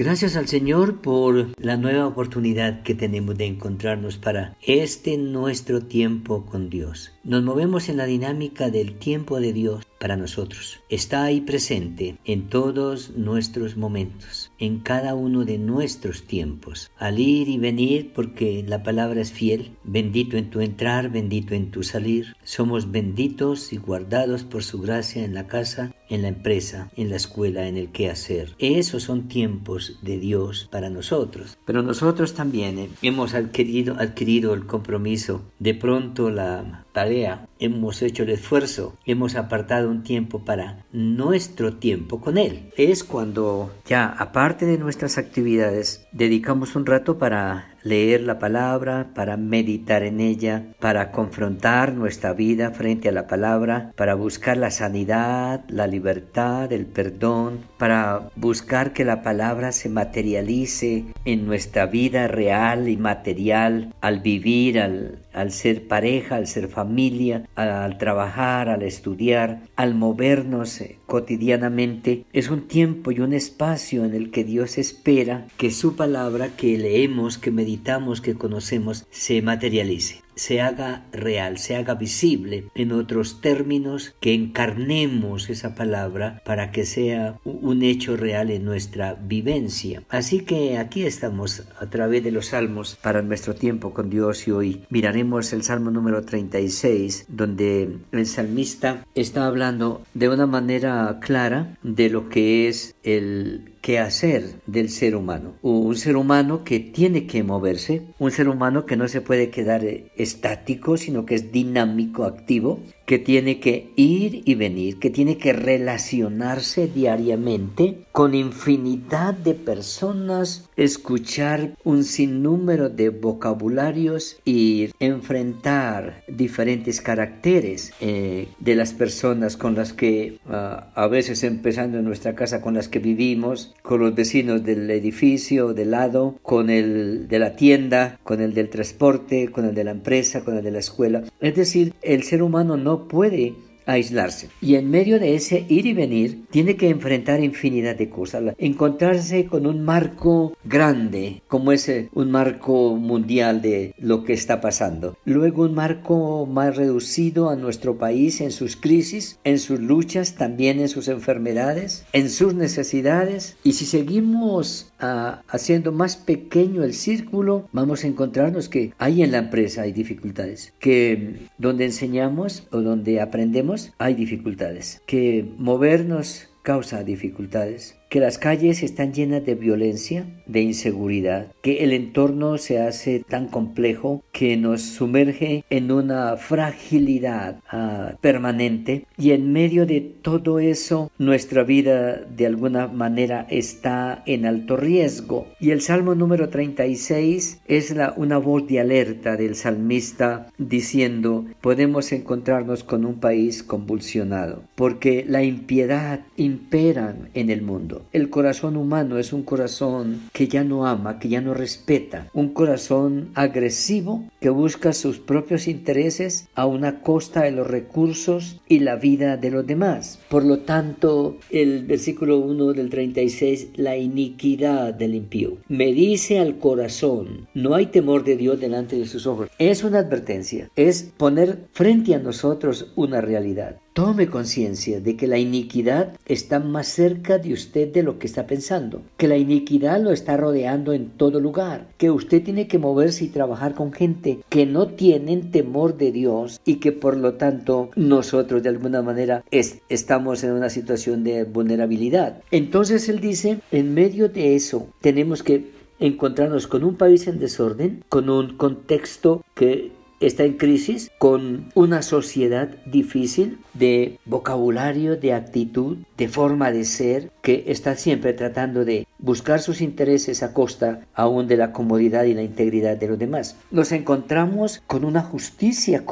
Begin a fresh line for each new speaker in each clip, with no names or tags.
Gracias al Señor por la nueva oportunidad que tenemos de encontrarnos para este nuestro tiempo con Dios. Nos movemos en la dinámica del tiempo de Dios para nosotros. Está ahí presente en todos nuestros momentos, en cada uno de nuestros tiempos, al ir y venir porque la palabra es fiel, bendito en tu entrar, bendito en tu salir. Somos benditos y guardados por su gracia en la casa, en la empresa, en la escuela, en el quehacer. Esos son tiempos de Dios para nosotros. Pero nosotros también eh, hemos adquirido, adquirido el compromiso, de pronto la tarea, hemos hecho el esfuerzo, hemos apartado un tiempo para nuestro tiempo con Él. Es cuando ya, aparte de nuestras actividades, dedicamos un rato para leer la palabra, para meditar en ella, para confrontar nuestra vida frente a la palabra, para buscar la sanidad, la libertad, el perdón, para buscar que la palabra se materialice en nuestra vida real y material al vivir, al, al ser pareja, al ser familia, al trabajar, al estudiar, al movernos eh, cotidianamente. Es un tiempo y un espacio en el que Dios espera que su palabra que leemos, que meditamos, que conocemos, se materialice se haga real, se haga visible, en otros términos, que encarnemos esa palabra para que sea un hecho real en nuestra vivencia. Así que aquí estamos a través de los salmos para nuestro tiempo con Dios y hoy miraremos el salmo número 36 donde el salmista está hablando de una manera clara de lo que es el que hacer del ser humano. Un ser humano que tiene que moverse, un ser humano que no se puede quedar eh, estático, sino que es dinámico, activo, que tiene que ir y venir, que tiene que relacionarse diariamente con infinidad de personas, escuchar un sinnúmero de vocabularios y enfrentar diferentes caracteres eh, de las personas con las que ah, a veces empezando en nuestra casa con las que vivimos, con los vecinos del edificio de lado, con el de la tienda, con el del transporte, con el de la empresa, con el de la escuela. Es decir, el ser humano no puede aislarse. Y en medio de ese ir y venir, tiene que enfrentar infinidad de cosas. Encontrarse con un marco grande, como es eh, un marco mundial de lo que está pasando. Luego un marco más reducido a nuestro país en sus crisis, en sus luchas, también en sus enfermedades, en sus necesidades. Y si seguimos ah, haciendo más pequeño el círculo, vamos a encontrarnos que hay en la empresa hay dificultades, que donde enseñamos o donde aprendemos hay dificultades, que movernos causa dificultades, que las calles están llenas de violencia, de inseguridad, que el entorno se hace tan complejo que nos sumerge en una fragilidad ah, permanente y en medio de todo eso nuestra vida de alguna manera está en alto riesgo. Y el Salmo número 36 es una voz de alerta del salmista diciendo podemos encontrarnos con un país convulsionado porque la impiedad impera en el mundo. El corazón humano es un corazón que ya no ama, que ya no respeta, un corazón agresivo que busca sus propios intereses a una costa de los recursos y la vida de los demás. Por lo tanto, el versículo 1 del 36, la iniquidad del impío. Me dice al corazón, no hay temor de Dios delante de sus ojos. Es una advertencia, es poner frente a nosotros una realidad. Tome conciencia de que la iniquidad está más cerca de usted de lo que está pensando, que la iniquidad lo está rodeando en todo lugar, que usted tiene que moverse y trabajar con gente que no tienen temor de Dios y que por lo tanto nosotros de alguna manera estamos en una situación de vulnerabilidad. Entonces él dice, en medio de eso tenemos que encontrarnos con un país en desorden, con un contexto que está en crisis, con una sociedad difícil de vocabulario, de actitud, de forma de ser, que está siempre tratando de buscar sus intereses a costa aún de la comodidad y la integridad de los demás. Nos encontramos con una justicia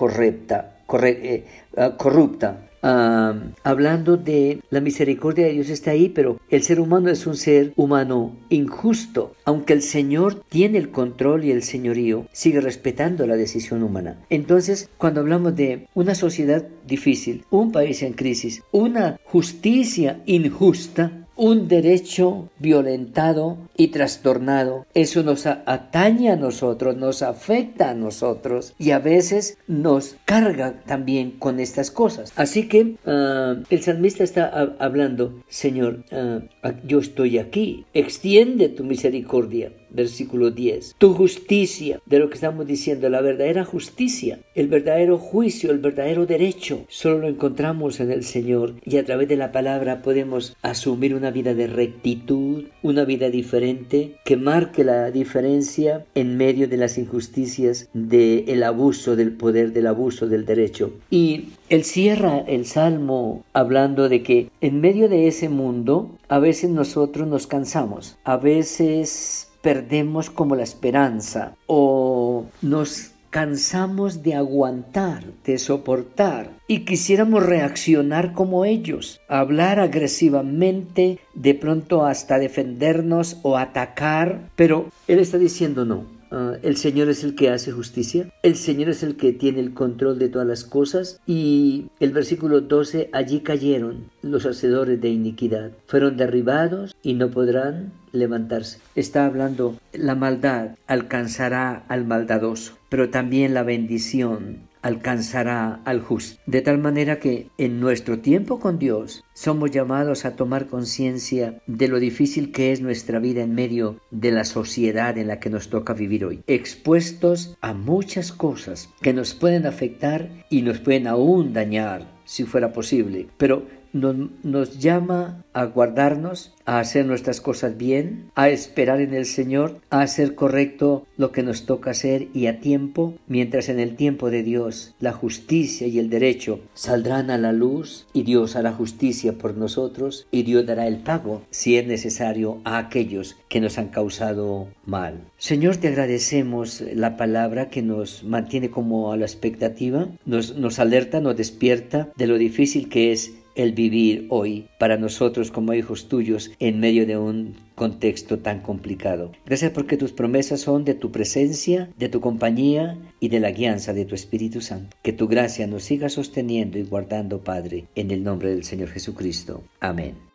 eh, hablando de la misericordia de Dios está ahí, pero el ser humano es un ser humano injusto. Aunque el Señor tiene el control y el señorío, sigue respetando la decisión humana. Entonces, cuando hablamos de una sociedad difícil, un país en crisis, una justicia injusta, un derecho violentado y trastornado. Eso nos atañe a nosotros, nos afecta a nosotros y a veces nos carga también con estas cosas. Así que ah, el salmista está hablando, Señor, ah, yo estoy aquí, extiende tu misericordia versículo 10. Tu justicia, de lo que estamos diciendo, la verdadera justicia, el verdadero juicio, el verdadero derecho, solo lo encontramos en el Señor y a través de la palabra podemos asumir una vida de rectitud, una vida diferente que marque la diferencia en medio de las injusticias del abuso del poder, del abuso del derecho. Y él cierra el salmo hablando de que en medio de ese mundo a veces nosotros nos cansamos, a veces perdemos como la esperanza o nos cansamos de aguantar, de soportar y quisiéramos reaccionar como ellos, hablar agresivamente, de pronto hasta defendernos o atacar, pero Él está diciendo no, Ah, el Señor es el que hace justicia, el Señor es el que tiene el control de todas las cosas y el versículo 12, allí cayeron los hacedores de iniquidad, fueron derribados y no podrán levantarse. Está hablando, la maldad alcanzará al maldadoso, pero también la bendición alcanzará al justo. De tal manera que en nuestro tiempo con Dios somos llamados a tomar conciencia de lo difícil que es nuestra vida en medio de la sociedad en la que nos toca vivir hoy, expuestos a muchas cosas que nos pueden afectar y nos pueden aún dañar si fuera posible, pero nos, llama a guardarnos, a hacer nuestras cosas bien, a esperar en el Señor, a hacer correcto lo que nos toca hacer y a tiempo, mientras en el tiempo de Dios la justicia y el derecho saldrán a la luz y Dios hará justicia por nosotros y Dios dará el pago, si es necesario, a aquellos que nos han causado mal. Señor, te agradecemos la palabra que nos mantiene como a la expectativa, nos, nos alerta, nos despierta de lo difícil que es el vivir hoy para nosotros como hijos tuyos en medio de un contexto tan complicado. Gracias porque tus promesas son de tu presencia, de tu compañía y de la guianza de tu Espíritu Santo. Que tu gracia nos siga sosteniendo y guardando, Padre, en el nombre del Señor Jesucristo. Amén.